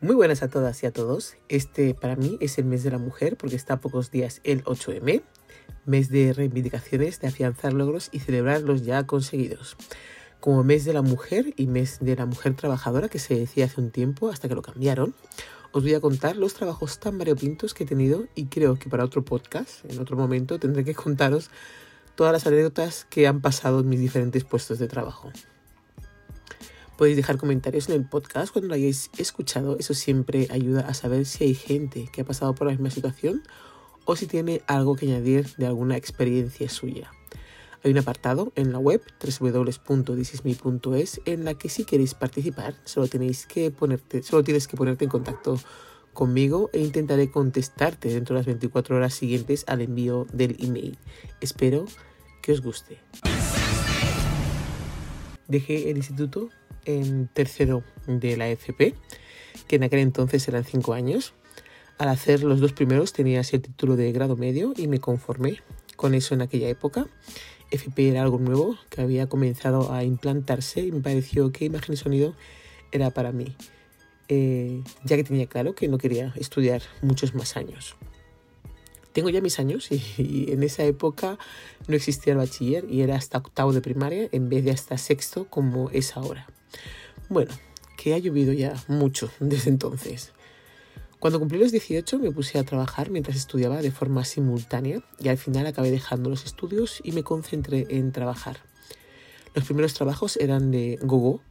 Muy buenas a todas y a todos. Este para mí es el mes de la mujer porque está a pocos días el 8M, mes de reivindicaciones, de afianzar logros y celebrar los ya conseguidos. Como mes de la mujer y mes de la mujer trabajadora que se decía hace un tiempo hasta que lo cambiaron, os voy a contar los trabajos tan variopintos que he tenido y creo que para otro podcast, en otro momento, tendré que contaros todas las anécdotas que han pasado en mis diferentes puestos de trabajo. Podéis dejar comentarios en el podcast cuando lo hayáis escuchado. Eso siempre ayuda a saber si hay gente que ha pasado por la misma situación o si tiene algo que añadir de alguna experiencia suya. Hay un apartado en la web www.thisisme.es en la que si queréis participar solo, tenéis que ponerte, solo tienes que ponerte en contacto conmigo e intentaré contestarte dentro de las 24 horas siguientes al envío del email. Espero que os guste. Dejé el instituto en tercero de la FP, que en aquel entonces eran cinco años. Al hacer los dos primeros tenía el título de grado medio y me conformé con eso en aquella época. FP era algo nuevo que había comenzado a implantarse y me pareció que imagen y sonido era para mí, eh, ya que tenía claro que no quería estudiar muchos más años. Tengo ya mis años y, en esa época no existía el bachiller y era hasta octavo de primaria en vez de hasta sexto como es ahora. Bueno, que ha llovido ya mucho desde entonces. Cuando cumplí los 18 me puse a trabajar mientras estudiaba de forma simultánea y al final acabé dejando los estudios y me concentré en trabajar. Los primeros trabajos eran de gogo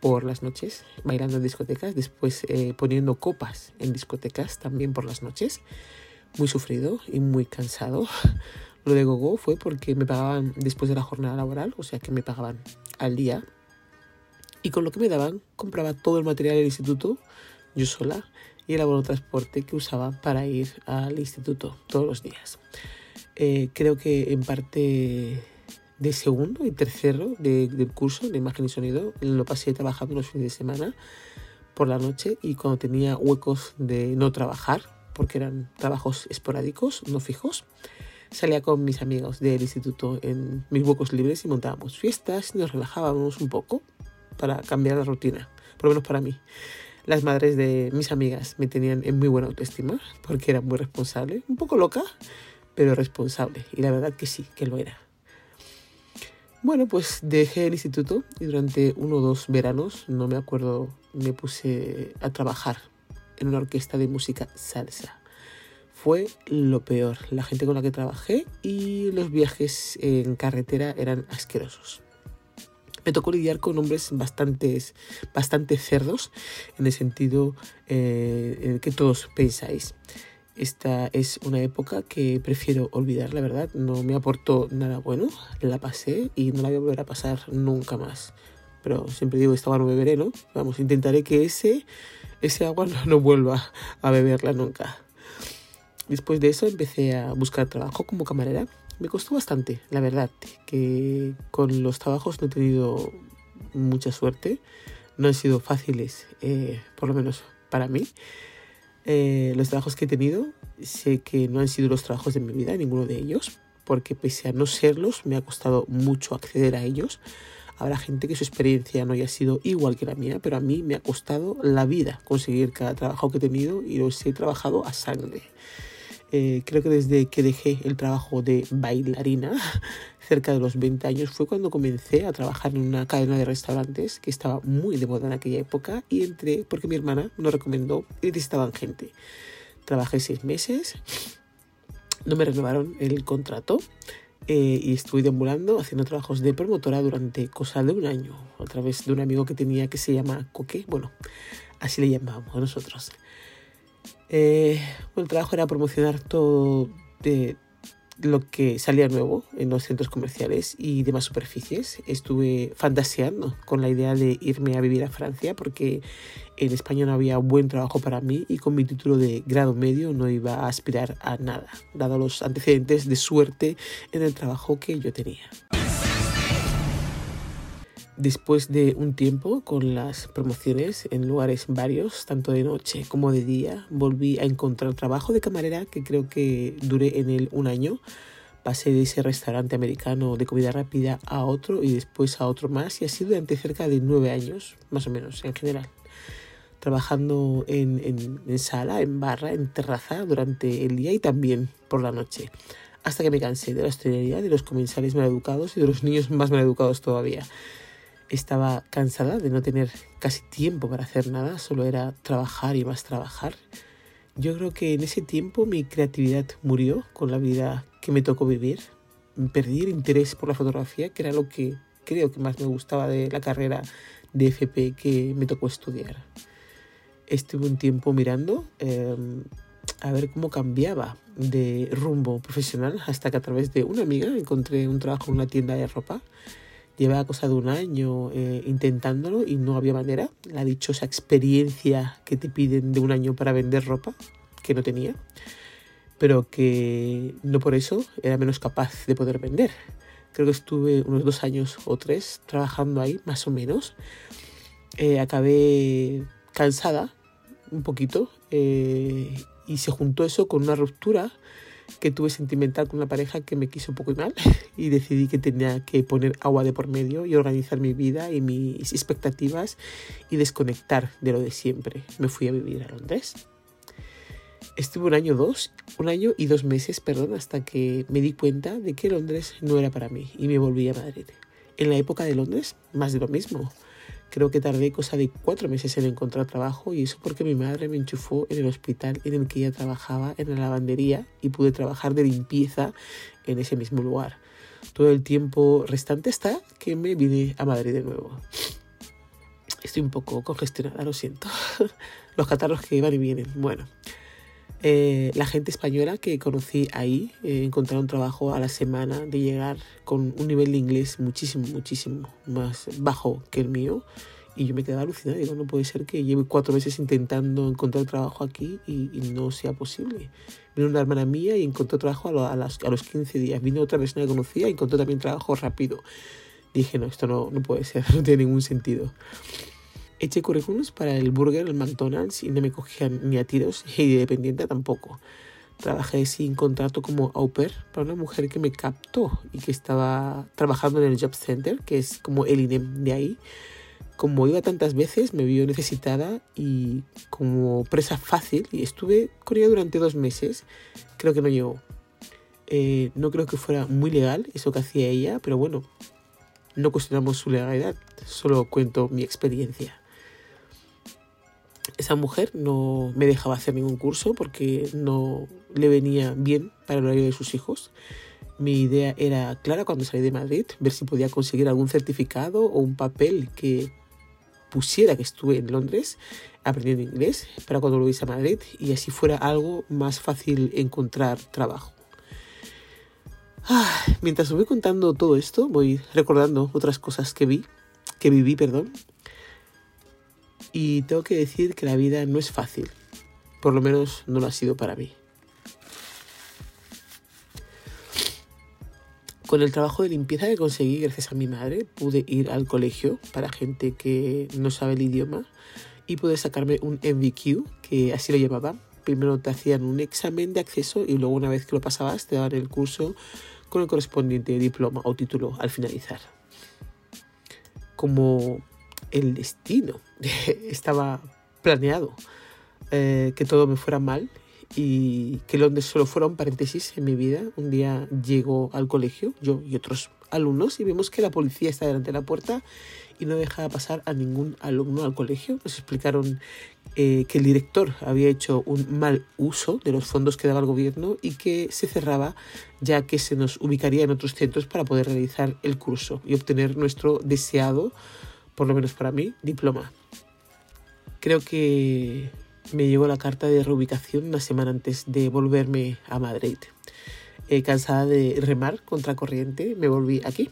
por las noches, bailando en discotecas, después eh, poniendo copas en discotecas también por las noches. Muy sufrido y muy cansado. Lo de gogo fue porque me pagaban después de la jornada laboral, o sea que me pagaban al día y con lo que me daban compraba todo el material del instituto yo sola y el abono transporte que usaba para ir al instituto todos los días. Eh, creo que en parte de segundo y tercero del curso de imagen y sonido lo pasé trabajando los fines de semana por la noche y cuando tenía huecos de no trabajar, porque eran trabajos esporádicos, no fijos, salía con mis amigos del instituto en mis huecos libres y montábamos fiestas y nos relajábamos un poco para cambiar la rutina, por lo menos para mí. Las madres de mis amigas me tenían en muy buena autoestima porque era muy responsable, un poco loca, pero responsable. Y la verdad que sí, que lo era. Bueno, pues dejé el instituto y durante uno o dos veranos, no me acuerdo, me puse a trabajar en una orquesta de música salsa. Fue lo peor, la gente con la que trabajé y los viajes en carretera eran asquerosos me tocó lidiar con hombres bastantes, bastante cerdos en el sentido eh, en el que todos pensáis. Esta es una época que prefiero olvidar, la verdad. No me aportó nada bueno. La pasé y no la voy a volver a pasar nunca más. Pero siempre digo, esta agua no beberé, ¿no? Vamos, intentaré que ese, ese agua no, no vuelva a beberla nunca. Después de eso empecé a buscar trabajo como camarera me costó bastante, la verdad, que con los trabajos no he tenido mucha suerte, no han sido fáciles, eh, por lo menos para mí. Eh, los trabajos que he tenido, sé que no han sido los trabajos de mi vida, ninguno de ellos, porque pese a no serlos, me ha costado mucho acceder a ellos. Habrá gente que su experiencia no haya sido igual que la mía, pero a mí me ha costado la vida conseguir cada trabajo que he tenido y los he trabajado a sangre. Eh, creo que desde que dejé el trabajo de bailarina, cerca de los 20 años, fue cuando comencé a trabajar en una cadena de restaurantes que estaba muy de moda en aquella época y entré porque mi hermana nos recomendó y necesitaban gente. Trabajé seis meses, no me renovaron el contrato eh, y estuve deambulando haciendo trabajos de promotora durante cosa de un año a través de un amigo que tenía que se llama Coque, bueno, así le llamábamos nosotros. Eh, el trabajo era promocionar todo lo que salía nuevo en los centros comerciales y demás superficies. Estuve fantaseando con la idea de irme a vivir a Francia porque en España no había buen trabajo para mí y con mi título de grado medio no iba a aspirar a nada, dado los antecedentes de suerte en el trabajo que yo tenía. Después de un tiempo con las promociones en lugares varios, tanto de noche como de día, volví a encontrar trabajo de camarera que creo que duré en él un año. Pasé de ese restaurante americano de comida rápida a otro y después a otro más y así durante cerca de nueve años, más o menos en general. trabajando en, en, sala, en barra, en terraza durante el día y también por la noche, hasta que me cansé de la hostelería, de los comensales maleducados y de los niños más maleducados todavía. Estaba cansada de no tener casi tiempo para hacer nada, solo era trabajar y más trabajar. Yo creo que en ese tiempo mi creatividad murió con la vida que me tocó vivir. Perdí el interés por la fotografía, que era lo que creo que más me gustaba de la carrera de FP que me tocó estudiar. Estuve un tiempo mirando em, a ver cómo cambiaba de rumbo profesional hasta que a través de una amiga encontré un trabajo en una tienda de ropa. Llevaba cosa de un año eh, intentándolo y no había manera. La dichosa experiencia que te piden de un año para vender ropa, que no tenía, pero que no por eso era menos capaz de poder vender. Creo que estuve unos dos años o tres trabajando ahí, más o menos. Eh, acabé cansada un poquito eh, y se juntó eso con una ruptura que tuve sentimental con una pareja que me quiso poco y mal y decidí que tenía que poner agua de por medio y organizar mi vida y mis expectativas y desconectar de lo de siempre. Me fui a vivir a Londres. Estuve un año dos, un año y dos meses, perdón, hasta que me di cuenta de que Londres no era para mí y me volví a Madrid. En la época de Londres, más de lo mismo. Creo que tardé cosa de cuatro meses en encontrar trabajo y eso porque mi madre me enchufó en el hospital en el que ella trabajaba, en la lavandería, y pude trabajar de limpieza en ese mismo lugar. Todo el tiempo restante está que me vine a Madrid de nuevo. Estoy un poco congestionada, lo siento. Los catarros que van y vienen. Bueno, eh, la gente española que conocí ahí eh, encontraron trabajo a la semana de llegar con un nivel de inglés muchísimo, muchísimo más bajo que el mío. Y yo me quedaba alucinada. Digo, no puede ser que lleve cuatro meses intentando encontrar trabajo aquí y, no sea posible. Vino una hermana mía y encontró trabajo a, a, los 15 días. Vino otra persona que conocía y encontró también trabajo rápido. Dije, no, esto no, no puede ser, no tiene ningún sentido. Eché currículums para el Burger, el McDonald's y no me cogían ni a tiros y de dependiente tampoco. Trabajé sin contrato como au pair para una mujer que me captó y que estaba trabajando en el Job Center, que es como el INEM de ahí. Como iba tantas veces, me vio necesitada y como presa fácil estuve con ella durante dos meses. Creo que no llegó. Eh, no creo que fuera muy legal eso que hacía ella, pero bueno, no cuestionamos su legalidad, solo cuento mi experiencia esa mujer no me dejaba hacer ningún curso porque no le venía bien para el horario de sus hijos. Mi idea era clara cuando salí de Madrid, ver si podía conseguir algún certificado o un papel que pusiera que estuve en Londres aprendiendo inglés para cuando volviese a Madrid y así fuera algo más fácil encontrar trabajo. Ah, mientras os voy contando todo esto, voy recordando otras cosas que vi, que viví, perdón, y tengo que decir que la vida no es fácil. Por lo menos no lo ha sido para mí. Con el trabajo de limpieza que conseguí gracias a mi madre, pude ir al colegio para gente que no sabe el idioma y pude sacarme un MVQ, que así lo llamaban. Primero te hacían un examen de acceso y luego una vez que lo pasabas te daban el curso con el correspondiente diploma o título al finalizar. Como el destino. Estaba planeado eh, que todo me fuera mal y que Londres solo fuera un paréntesis en mi vida. Un día llego al colegio, yo y otros alumnos, y vemos que la policía está delante de la puerta y no deja pasar a ningún alumno al colegio. Nos explicaron eh, que el director había hecho un mal uso de los fondos que daba el gobierno y que se cerraba ya que se nos ubicaría en otros centros para poder realizar el curso y obtener nuestro deseado por lo menos para mí, diploma. Creo que me llegó la carta de reubicación una semana antes de volverme a Madrid. Eh, cansada de remar contra corriente, me volví aquí.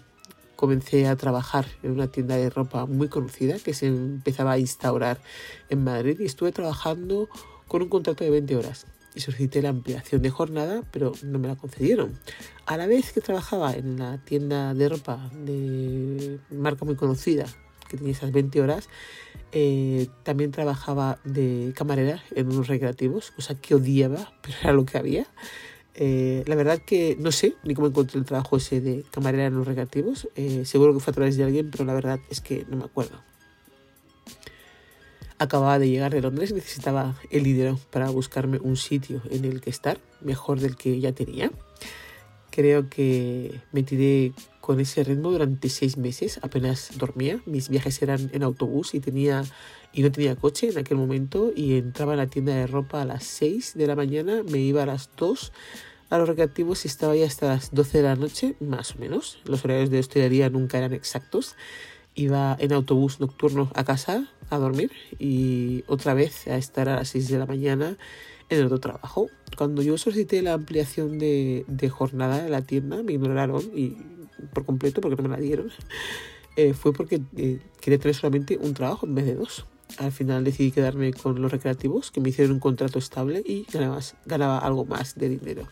Comencé a trabajar en una tienda de ropa muy conocida que se empezaba a instaurar en Madrid y estuve trabajando con un contrato de 20 horas y solicité la ampliación de jornada, pero no me la concedieron. A la vez que trabajaba en la tienda de ropa de marca muy conocida tenía esas 20 horas, eh, también trabajaba de camarera en unos recreativos, cosa que odiaba, pero era lo que había. Eh, la verdad que no sé ni cómo encontré el trabajo ese de camarera en los recreativos. Eh, seguro que fue a través de alguien, pero la verdad es que no me acuerdo. Acababa de llegar de Londres, necesitaba el dinero para buscarme un sitio en el que estar, mejor del que ya tenía. Creo que me tiré con ese ritmo durante seis meses, apenas dormía. Mis viajes eran en autobús y tenía y no tenía coche en aquel momento y entraba en la tienda de ropa a las 6 de la mañana, me iba a las 2 a los recreativos y estaba ahí hasta las 12 de la noche, más o menos. Los horarios de estudiaría nunca eran exactos. Iba en autobús nocturno a casa a dormir y otra vez a estar a las 6 de la mañana en el otro trabajo. Cuando yo solicité la ampliación de, jornada de la tienda, me ignoraron y por completo porque no me la dieron. Eh, fue porque eh, quería tener solamente un trabajo en vez de dos. Al final decidí quedarme con los recreativos, que me hicieron un contrato estable y ganaba, ganaba algo más de dinero.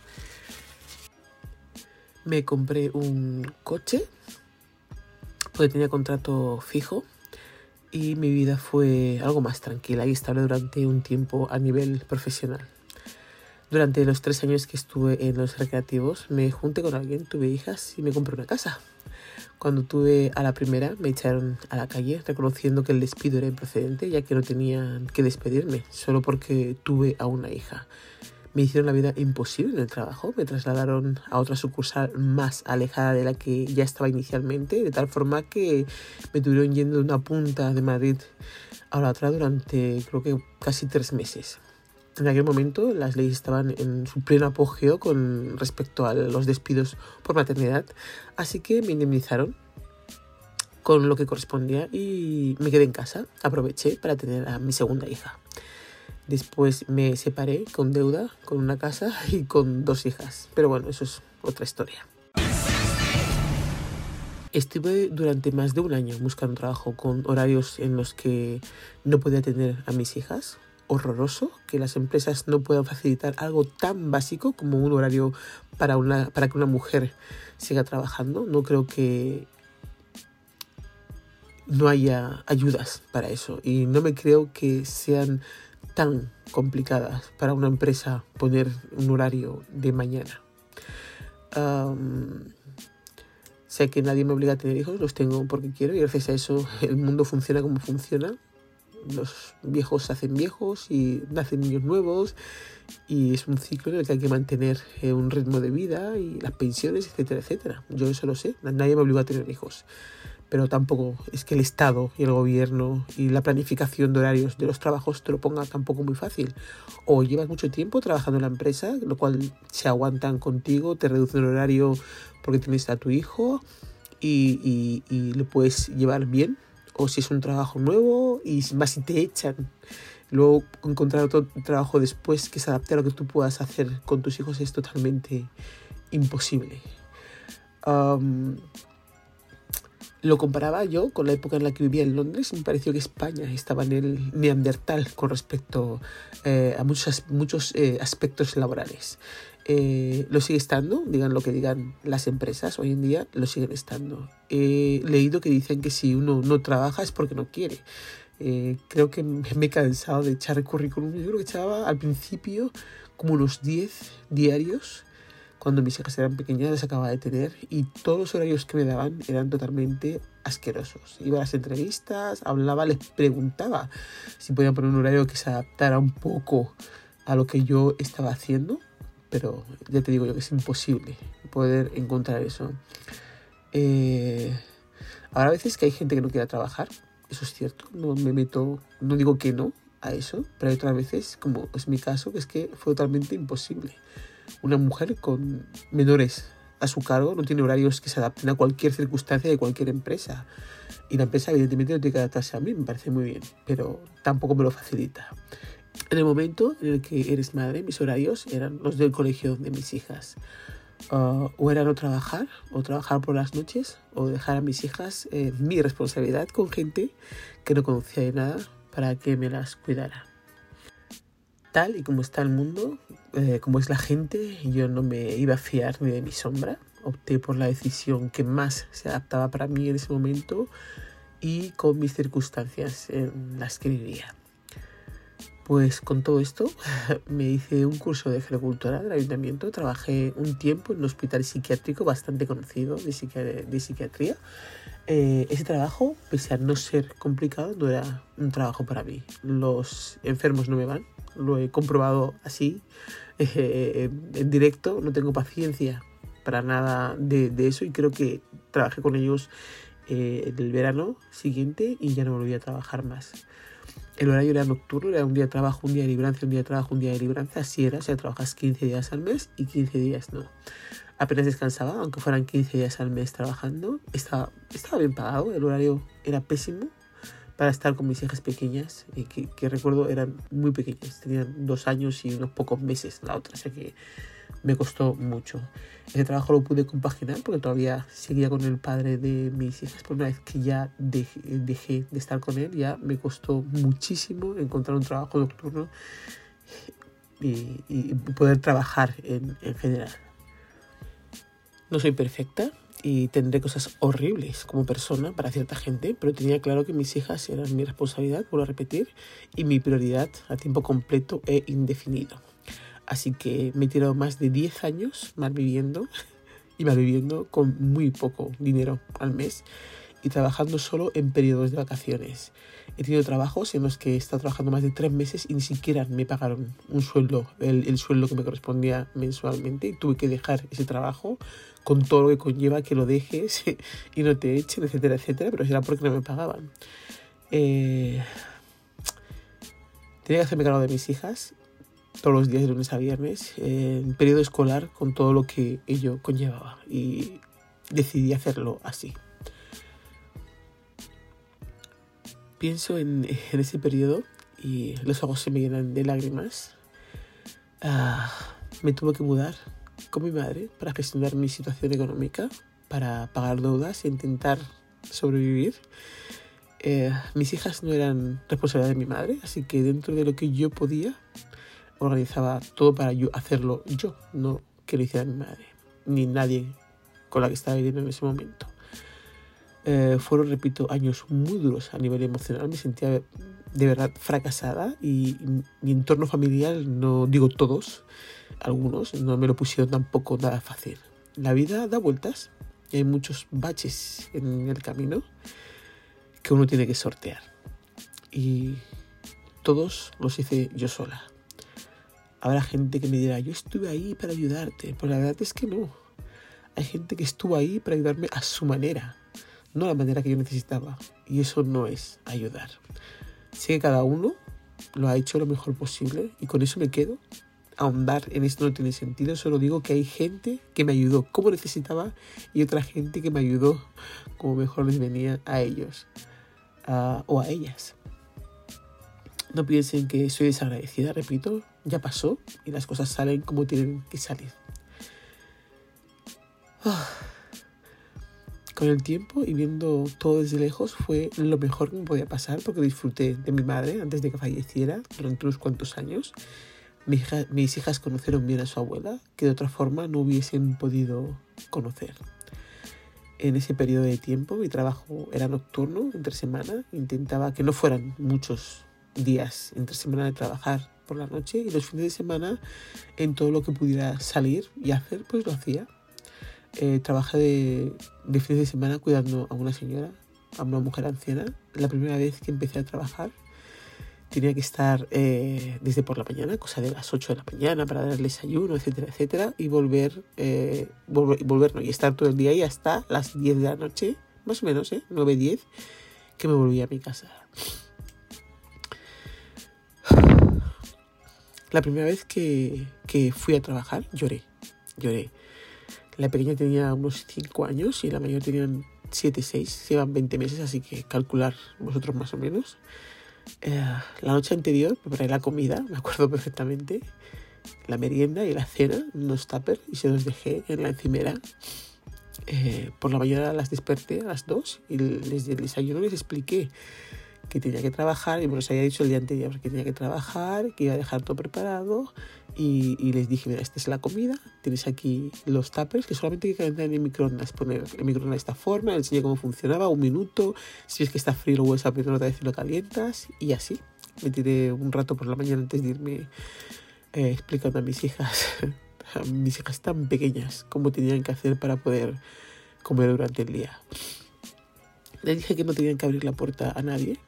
Me compré un coche porque tenía contrato fijo y mi vida fue algo más tranquila y estable durante un tiempo a nivel profesional. Durante los tres años que estuve en los recreativos me junté con alguien, tuve hijas y me compré una casa. Cuando tuve a la primera me echaron a la calle reconociendo que el despido era improcedente ya que no tenían que despedirme solo porque tuve a una hija. Me hicieron la vida imposible en el trabajo, me trasladaron a otra sucursal más alejada de la que ya estaba inicialmente, de tal forma que me tuvieron yendo de una punta de Madrid a la otra durante creo que casi tres meses. En aquel momento las leyes estaban en su pleno apogeo con respecto a los despidos por maternidad, así que me indemnizaron con lo que correspondía y me quedé en casa. Aproveché para tener a mi segunda hija. Después me separé con deuda, con una casa y con dos hijas. Pero bueno, eso es otra historia. Estuve durante más de un año buscando trabajo con horarios en los que no podía atender a mis hijas, horroroso que las empresas no puedan facilitar algo tan básico como un horario para, una, para que una mujer siga trabajando. No creo que no haya ayudas para eso y no me creo que sean tan complicadas para una empresa poner un horario de mañana. sé que nadie me obliga a tener hijos, los tengo porque quiero y gracias a eso el mundo funciona como funciona los viejos se hacen viejos y nacen niños nuevos y es un ciclo en el que hay que mantener eh, un ritmo de vida y las pensiones, etcétera, etcétera. Yo eso lo sé, nadie me obligó a tener hijos, pero tampoco es que el Estado y el gobierno y la planificación de horarios de los trabajos te lo ponga tampoco muy fácil. O llevas mucho tiempo trabajando en la empresa, lo cual se aguantan contigo, te reducen el horario porque tienes a tu hijo y, y, y lo puedes llevar bien o si es un trabajo nuevo y más si te echan. Luego encontrar otro trabajo después que se adapte a lo que tú puedas hacer con tus hijos es totalmente imposible. lo comparaba yo con la época en la que vivía en Londres y me pareció que España estaba en el neandertal con respecto eh, a muchos, muchos eh, aspectos laborales. Eh, lo sigue estando, digan lo que digan las empresas, hoy en día lo siguen estando. He leído que dicen que si uno no trabaja es porque no quiere. Eh, creo que me he cansado de echar currículum. Yo creo que echaba al principio como unos 10 diarios cuando mis hijas eran pequeñas las acababa de tener y todos los horarios que me daban eran totalmente asquerosos. Iba a las entrevistas, hablaba, les preguntaba si podían poner un horario que se adaptara un poco a lo que yo estaba haciendo pero ya te digo yo que es imposible poder encontrar eso. Eh, ahora a veces que hay gente que no quiera trabajar, eso es cierto, no me meto, no digo que no a eso, pero hay otras veces, como es mi caso, que es que fue totalmente imposible. Una mujer con menores a su cargo no tiene horarios que se adapten a cualquier circunstancia de cualquier empresa. Y la empresa evidentemente no tiene que adaptarse a mí, me parece muy bien, pero tampoco me lo facilita. En el momento en el que eres madre, mis horarios eran los del colegio de mis hijas. Ah, o era no trabajar, o trabajar por las noches, o dejar a mis hijas eh, mi responsabilidad con gente que no conocía de nada para que me las cuidara. Tal y como está el mundo, eh, como es la gente, yo no me iba a fiar ni de mi sombra. Opté por la decisión que más se adaptaba para mí en ese momento y con mis circunstancias en las que vivía. Pues con todo esto me hice un curso de agricultura del ayuntamiento, trabajé un tiempo en un hospital psiquiátrico bastante conocido de, psiquiatría. Eh, ese trabajo, pese a no ser complicado, no era un trabajo para mí. Los enfermos no me van, lo he comprobado así, eh, en directo, no tengo paciencia para nada de, de, eso y creo que trabajé con ellos eh, el verano siguiente y ya no volví a trabajar más. El horario era nocturno, era un día de trabajo, un día de libranza, un día de trabajo, un día de libranza, así era, o sea, trabajas 15 días al mes y 15 días no. Apenas descansaba, aunque fueran 15 días al mes trabajando, estaba, estaba bien pagado, el horario era pésimo para estar con mis hijas pequeñas, que, que recuerdo eran muy pequeñas, tenían dos años y unos pocos meses la otra, o sea que me costó mucho. Ese trabajo lo pude compaginar porque todavía seguía con el padre de mis hijas, pero una vez que ya dejé, de estar con él, ya me costó muchísimo encontrar un trabajo nocturno y, y poder trabajar en, en general. No soy perfecta y tendré cosas horribles como persona para cierta gente, pero tenía claro que mis hijas eran mi responsabilidad, vuelvo a repetir, y mi prioridad a tiempo completo e indefinido. Así que me he tirado más de 10 años mal viviendo y mal viviendo con muy poco dinero al mes y trabajando solo en periodos de vacaciones. He tenido trabajos en los que he estado trabajando más de tres meses y ni siquiera me pagaron un sueldo, el, el, sueldo que me correspondía mensualmente. Y tuve que dejar ese trabajo con todo lo que conlleva que lo dejes y no te echen, etcétera, etcétera. Pero era porque no me pagaban. Eh, tenía que hacerme cargo de mis hijas todos los días de lunes a viernes en periodo escolar con todo lo que ello conllevaba y decidí hacerlo así. Pienso en, en ese periodo y los ojos se me llenan de lágrimas. Ah, me tuve que mudar con mi madre para gestionar mi situación económica, para pagar deudas e intentar sobrevivir. Eh, mis hijas no eran responsabilidad de mi madre, así que dentro de lo que yo podía, organizaba todo para yo hacerlo yo, no que lo hiciera mi madre, ni nadie con la que estaba viviendo en ese momento. Eh, fueron, repito, años muy duros a nivel emocional. Me sentía de verdad fracasada y mi entorno familiar, no digo todos, algunos, no me lo pusieron tampoco nada fácil. La vida da vueltas y hay muchos baches en el camino que uno tiene que sortear. Y todos los hice yo sola. Habrá gente que me dirá, yo estuve ahí para ayudarte, pero la verdad es que no. Hay gente que estuvo ahí para ayudarme a su manera, no a la manera que yo necesitaba. Y eso no es ayudar. Sé que cada uno lo ha hecho lo mejor posible y con eso me quedo. Ahondar en esto no tiene sentido, solo digo que hay gente que me ayudó como necesitaba y otra gente que me ayudó como mejor les venía a ellos uh, o a ellas. No piensen que soy desagradecida, repito, ya pasó y las cosas salen como tienen que salir. Oh. Con el tiempo y viendo todo desde lejos fue lo mejor que me podía pasar porque disfruté de mi madre antes de que falleciera durante unos cuantos años. Mis, mis hijas conocieron bien a su abuela que de otra forma no hubiesen podido conocer. En ese periodo de tiempo mi trabajo era nocturno, entre semana. Intentaba que no fueran muchos días entre semana de trabajar por la noche y los fines de semana en todo lo que pudiera salir y hacer, pues lo hacía. Eh, trabajé de, de fines de semana cuidando a una señora, a una mujer anciana. La primera vez que empecé a trabajar tenía que estar eh, desde por la mañana, cosa de las 8 de la mañana, para darle desayuno, etcétera, etcétera, y volver, eh, volver, volver no, y estar todo el día ahí hasta las 10 de la noche, más o menos, ¿eh? 9, 10, que me volví a mi casa. La primera vez que, que, fui a trabajar lloré, lloré. La pequeña tenía unos 5 años y la mayor tenían 7, 6, llevan 20 meses, así que calcular vosotros más o menos. Eh, la noche anterior preparé la comida, me acuerdo perfectamente, la merienda y la cena, unos tuppers y se los dejé en la encimera. Eh, por la mañana las desperté a las 2 y les di el desayuno les expliqué que tenía que trabajar y me los había dicho el día anterior que tenía que trabajar, que iba a dejar todo preparado y, y, les dije, mira, esta es la comida, tienes aquí los tuppers que solamente hay que calentar en el microondas, poner el microondas de esta forma, les enseñé cómo funcionaba, un minuto, si es que está frío lo vuelves a apretar otra vez y lo calientas y así. Me tiré un rato por la mañana antes de irme eh, explicando a mis hijas, a mis hijas tan pequeñas, cómo tenían que hacer para poder comer durante el día. Les dije que no tenían que abrir la puerta a nadie.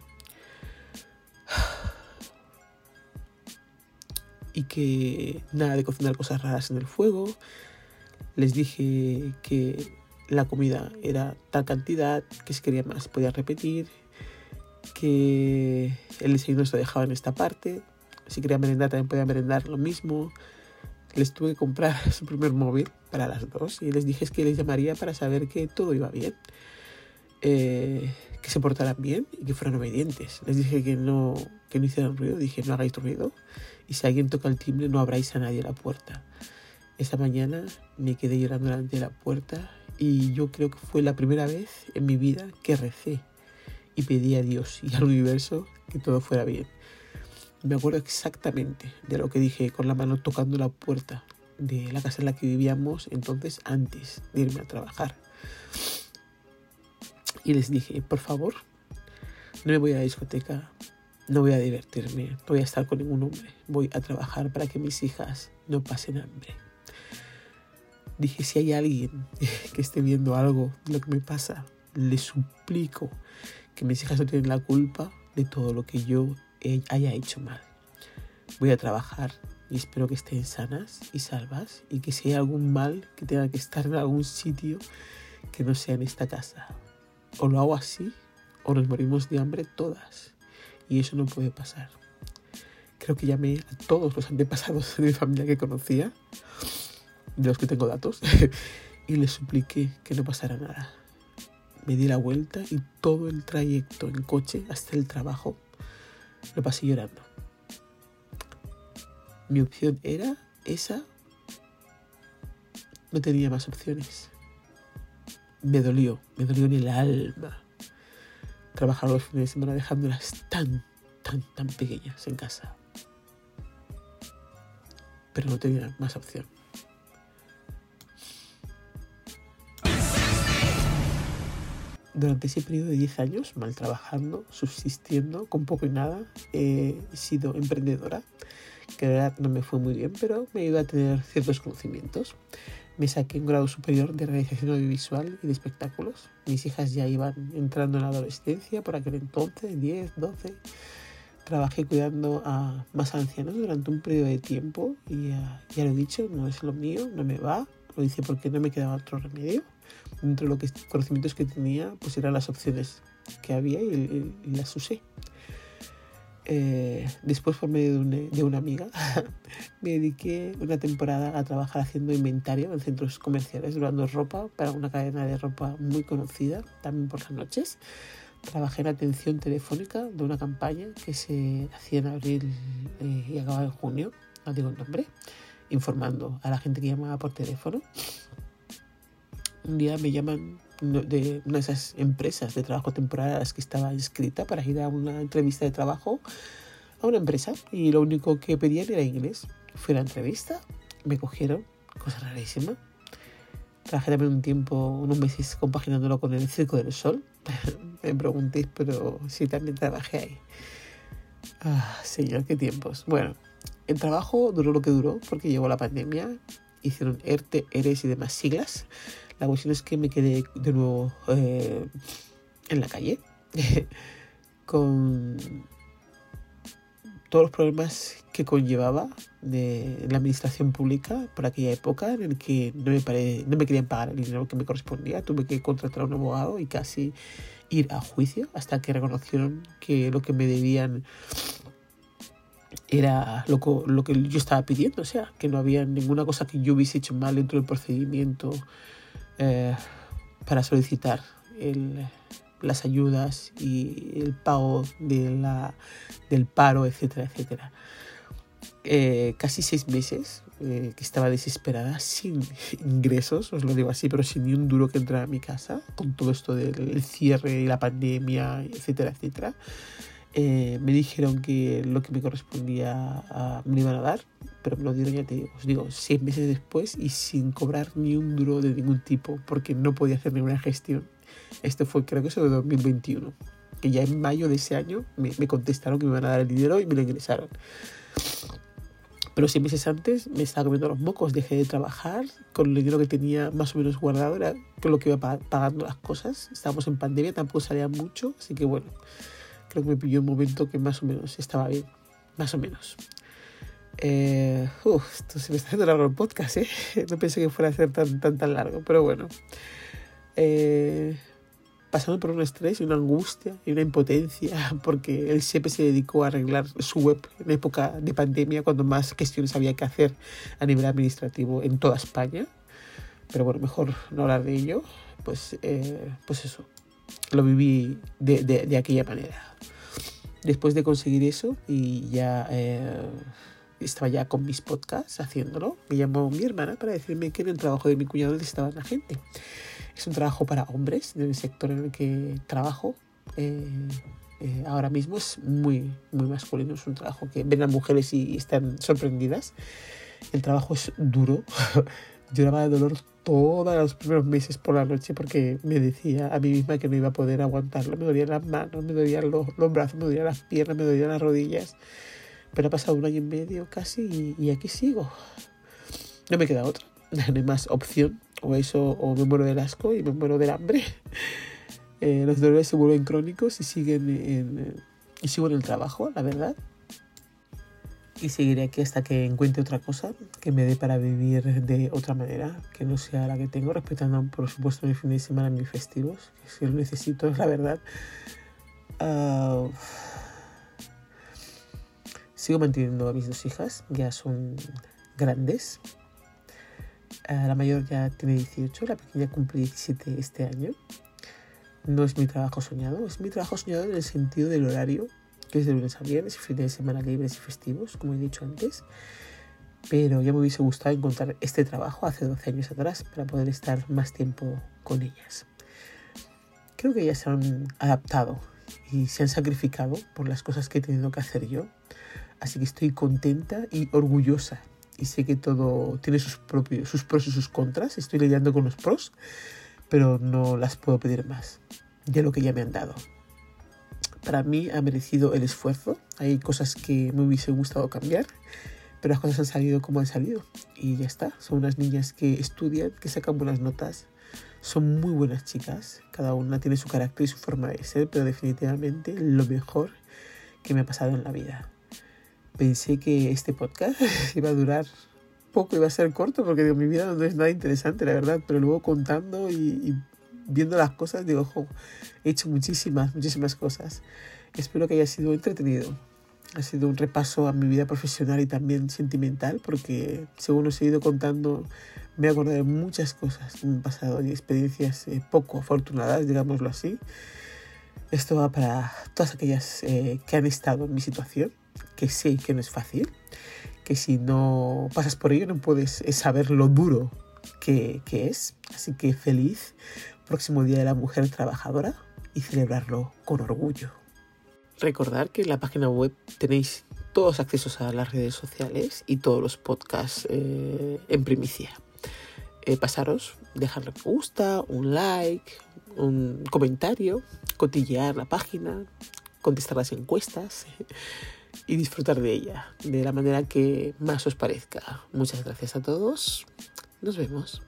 Y que nada de cocinar cosas raras en el fuego. Les dije que la comida era tal cantidad, que si quería más podía repetir, que el desayuno se dejaba en esta parte, si quería merendar también podía merendar lo mismo. Les tuve que comprar su primer móvil para las dos y les dije que les llamaría para saber que todo iba bien, eh, que se portaran bien y que fueran obedientes. Les dije que no, que no hicieran ruido, dije no hagáis ruido y si alguien toca el timbre no abráis a nadie la puerta. Esa mañana me quedé llorando delante de la puerta y yo creo que fue la primera vez en mi vida que recé y pedí a Dios y al universo que todo fuera bien. Me acuerdo exactamente de lo que dije con la mano tocando la puerta de la casa en la que vivíamos entonces antes de irme a trabajar. Y les dije, por favor, no me voy a la discoteca, no voy a divertirme, no voy a estar con ningún hombre, voy a trabajar para que mis hijas no pasen hambre. Dije, si hay alguien que esté viendo algo de lo que me pasa, le suplico que mis hijas no tienen la culpa de todo lo que yo haya hecho mal. Voy a trabajar y espero que estén sanas y salvas y que si hay algún mal que tenga que estar en algún sitio que no sea en esta casa. O lo hago así o nos morimos de hambre todas. Y eso no puede pasar. Creo que llamé a todos los antepasados de mi familia que conocía de los que tengo datos, y le supliqué que no pasara nada. Me di la vuelta y todo el trayecto en coche hasta el trabajo lo pasé llorando. Mi opción era esa. No tenía más opciones. Me dolió, me dolió en el alma trabajar los fines de semana dejándolas tan, tan, tan pequeñas en casa. Pero no tenía más opción. durante ese periodo de 10 años, mal trabajando, subsistiendo, con poco y nada, he sido emprendedora, que de verdad no me fue muy bien, pero me ayudó a tener ciertos conocimientos. Me saqué un grado superior de realización audiovisual y de espectáculos. Mis hijas ya iban entrando en la adolescencia por aquel entonces, 10, 12. Trabajé cuidando a más ancianos durante un periodo de tiempo y ya, ya lo he dicho, no es lo mío, no me va. Lo hice porque no me quedaba otro remedio dentro de los conocimientos que tenía, pues eran las opciones que había y, las usé. Eh, después, por medio de una, amiga, me dediqué una temporada a trabajar haciendo inventario en centros comerciales, durando ropa para una cadena de ropa muy conocida, también por las noches. Trabajé en atención telefónica de una campaña que se hacía en abril eh, y acababa en junio, no digo el nombre, informando a la gente que llamaba por teléfono un día me llaman de una de esas empresas de trabajo temporal que estaba inscrita para ir a una entrevista de trabajo a una empresa y lo único que pedían era inglés. Fui a la entrevista, me cogieron, cosa rarísima. Trabajé también un tiempo, unos meses compaginándolo con el Circo del Sol. me preguntéis, pero sí, también trabajé ahí. Ah, señor, qué tiempos. Bueno, el trabajo duró lo que duró porque llegó la pandemia, hicieron ERTE, ERES y demás siglas la cuestión es que me quedé de nuevo eh, en la calle con todos los problemas que conllevaba de la administración pública por aquella época en el que no me, no me querían pagar el dinero que me correspondía. Tuve que contratar a un abogado y casi ir a juicio hasta que reconocieron que lo que me debían era lo, lo que yo estaba pidiendo, o sea, que no había ninguna cosa que yo hubiese hecho mal dentro del procedimiento eh, para solicitar las ayudas y el pago de la, del paro, etcétera, etcétera. Eh, casi seis meses eh, que estaba desesperada, sin ingresos, os lo digo así, pero sin ni un duro que entrar a mi casa, con todo esto del cierre y la pandemia, etcétera, etcétera. Me dijeron que lo que me correspondía me iban a dar pero me lo dieron, ya te digo, os digo, seis meses después y sin cobrar ni un duro de ningún tipo, porque no podía hacer ninguna gestión. Esto fue, creo que eso de 2021, que ya en mayo de ese año me, me contestaron que me iban a dar el dinero y me lo ingresaron. Pero seis meses antes me estaba comiendo los mocos, dejé de trabajar con el dinero que tenía más o menos guardado, era con lo que iba pagando las cosas. Estábamos en pandemia, tampoco salía mucho, así que bueno, creo que me pilló un momento que más o menos estaba bien, más o menos. Eh, uf, esto se me está haciendo largo el podcast, ¿eh? No pensé que fuera a ser tan, tan, tan largo, pero bueno. Eh, pasando por un estrés y una angustia y una impotencia, porque él siempre se dedicó a arreglar su web en época de pandemia, cuando más cuestiones había que hacer a nivel administrativo en toda España. Pero bueno, mejor no hablar de ello. Pues, eh, pues eso, lo viví de, aquella manera. Después de conseguir eso y ya eh, estaba ya con mis podcasts haciéndolo, me llamó mi hermana para decirme que en el trabajo de mi cuñado necesitaba la gente. Es un trabajo para hombres del sector en el que trabajo. Eh, eh, ahora mismo es muy, muy masculino. Es un trabajo que ven a mujeres y están sorprendidas. El trabajo es duro. Lloraba de dolor todos los primeros meses por la noche porque me decía a mí misma que no iba a poder aguantarlo. Me dolían las manos, me dolían los, los brazos, me dolían las piernas, me dolían las rodillas. Pero ha pasado un año y medio casi y, y aquí sigo. No me queda otra. No hay más opción o eso, o me muero del asco y me muero del hambre. Eh, los dolores se vuelven crónicos y siguen en, y sigo en el trabajo, la verdad. Y seguiré aquí hasta que encuentre otra cosa que me dé para vivir de otra manera, que no sea la que tengo, respetando por supuesto mi fin de semana, mis festivos, que si lo necesito, es la verdad. Uh, sigo manteniendo a mis dos hijas, ya son grandes, Uh, la mayor ya tiene 18, la pequeña cumple 17 este año. No es mi trabajo soñado, es mi trabajo soñado en el sentido del horario, que es de lunes a viernes, fines de semana libres y festivos, como he dicho antes. Pero ya me hubiese gustado encontrar este trabajo hace 12 años atrás para poder estar más tiempo con ellas. Creo que ellas se han adaptado y se han sacrificado por las cosas que he tenido que hacer yo. Así que estoy contenta y orgullosa y sé que todo tiene sus propios sus pros y sus contras. Estoy lidiando con los pros, pero no las puedo pedir más de lo que ya me han dado. Para mí ha merecido el esfuerzo. Hay cosas que me hubiese gustado cambiar, pero las cosas han salido como han salido y ya está. Son unas niñas que estudian, que sacan buenas notas. Son muy buenas chicas, cada una tiene su carácter y su forma de ser, pero definitivamente lo mejor que me ha pasado en la vida pensé que este podcast iba a durar poco, iba a ser corto, porque digo, mi vida no es nada interesante, la verdad, pero luego contando y, y viendo las cosas, digo, ojo, he hecho muchísimas, muchísimas cosas. Espero que haya sido entretenido. Ha sido un repaso a mi vida profesional y también sentimental, porque según os he ido contando, me he acordado de muchas cosas me han pasado y experiencias eh, poco afortunadas, digámoslo así. Esto va para todas aquellas eh, que han estado en mi situación que sé que no es fácil, que si no pasas por ello no puedes eh, saber lo duro que, que es. Así que feliz próximo Día de la Mujer Trabajadora y celebrarlo con orgullo. Recordar que en la página web tenéis todos los accesos a las redes sociales y todos los podcasts eh, en primicia. Eh, pasaros, dejarle me gusta, un like, un comentario, cotillear la página, contestar las encuestas y disfrutar de ella de la manera que más os parezca. Muchas gracias a todos. Nos vemos.